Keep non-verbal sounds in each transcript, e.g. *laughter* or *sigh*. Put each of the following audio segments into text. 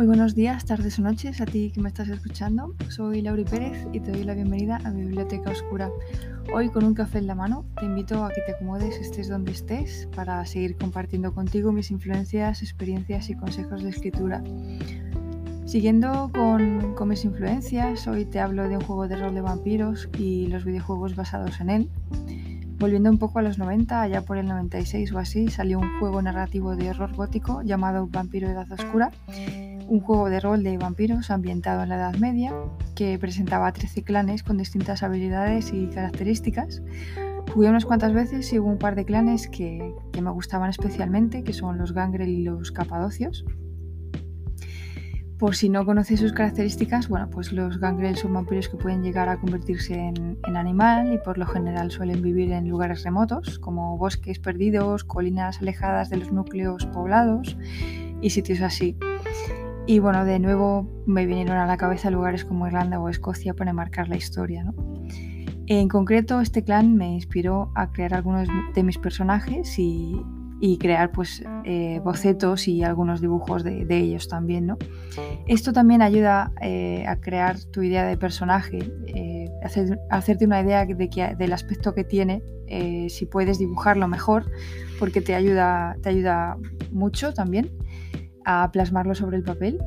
Muy buenos días, tardes o noches a ti que me estás escuchando. Soy Lauri Pérez y te doy la bienvenida a mi biblioteca oscura. Hoy con un café en la mano te invito a que te acomodes estés donde estés para seguir compartiendo contigo mis influencias, experiencias y consejos de escritura. Siguiendo con, con mis influencias, hoy te hablo de un juego de rol de vampiros y los videojuegos basados en él. Volviendo un poco a los 90, allá por el 96 o así, salió un juego narrativo de horror gótico llamado Vampiro Edad Oscura un juego de rol de vampiros ambientado en la Edad Media que presentaba 13 clanes con distintas habilidades y características. Jugué unas cuantas veces y hubo un par de clanes que, me gustaban especialmente, que son los Gangrel y los Capadocios. Por si no conoces sus características, bueno, pues los Gangrel son vampiros que pueden llegar a convertirse en, en, animal y por lo general suelen vivir en lugares remotos, como bosques perdidos, colinas alejadas de los núcleos poblados y sitios así. Y bueno, de nuevo me vinieron a la cabeza lugares como Irlanda o Escocia para marcar la historia. ¿no? En concreto, este clan me inspiró a crear algunos de mis personajes y, crear pues eh, bocetos y algunos dibujos de, ellos también. ¿no? Esto también ayuda eh, a crear tu idea de personaje, eh, hacer, hacerte una idea de que, del aspecto que tiene, si puedes dibujarlo mejor, porque te ayuda, te ayuda mucho también a plasmarlo sobre el papel.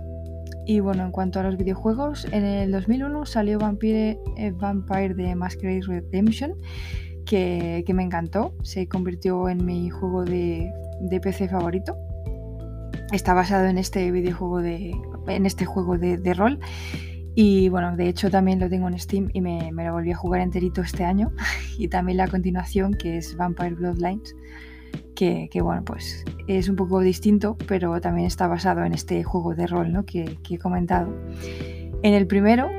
Y bueno, en cuanto a los videojuegos, en el 2001 salió Vampire, eh, Vampire de Masquerade Redemption, que, me encantó. Se convirtió en mi juego de, PC favorito. Está basado en este videojuego de. en este juego de, rol. Y bueno, de hecho también lo tengo en Steam y me, me, lo volví a jugar enterito este año. *laughs* Y también la continuación, que es Vampire Bloodlines que, bueno, pues es un poco distinto, pero también está basado en este juego de rol ¿no? que, he comentado. En el primero,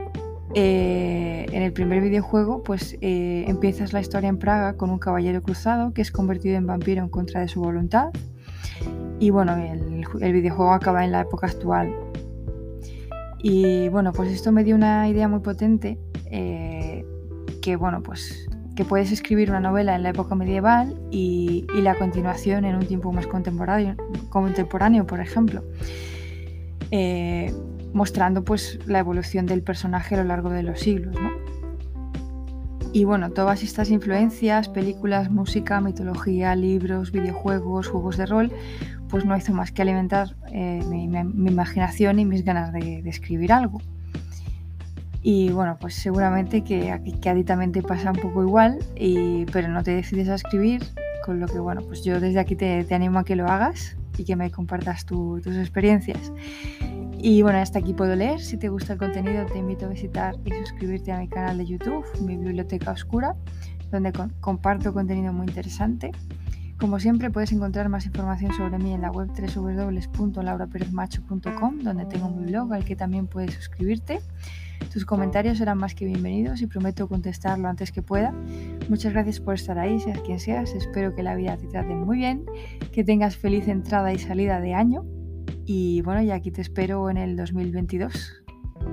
eh, en el primer videojuego, pues eh, empiezas la historia en Praga con un caballero cruzado que es convertido en vampiro en contra de su voluntad. Y bueno, el, videojuego acaba en la época actual. Y bueno, pues esto me dio una idea muy potente eh, que bueno, pues que puedes escribir una novela en la época medieval y, la continuación en un tiempo más contemporáneo, contemporáneo por ejemplo, eh, mostrando pues la evolución del personaje a lo largo de los siglos. Y bueno, todas estas influencias, películas, música, mitología, libros, videojuegos, juegos de rol, pues no hizo más que alimentar eh, mi, imaginación y mis ganas de escribir algo. Y bueno, pues seguramente que, a ti también te pasa un poco igual, pero no te decides a escribir, con lo que bueno, pues yo desde aquí te, animo a que lo hagas y que me compartas tus experiencias. Y bueno, hasta aquí puedo leer. Si te gusta el contenido, te invito a visitar y suscribirte a mi canal de YouTube, mi biblioteca oscura, donde comparto contenido muy interesante. Como siempre, puedes encontrar más información sobre mí en la web www.lauraperezmacho.com, donde tengo mi blog al que también puedes suscribirte. Tus comentarios serán más que bienvenidos y prometo contestar lo antes que pueda. Muchas gracias por estar ahí, seas quien seas. Espero que la vida te trate muy bien, que tengas feliz entrada y salida de año. Y bueno, ya aquí te espero en el 2022.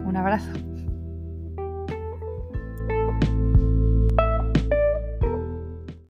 Un abrazo.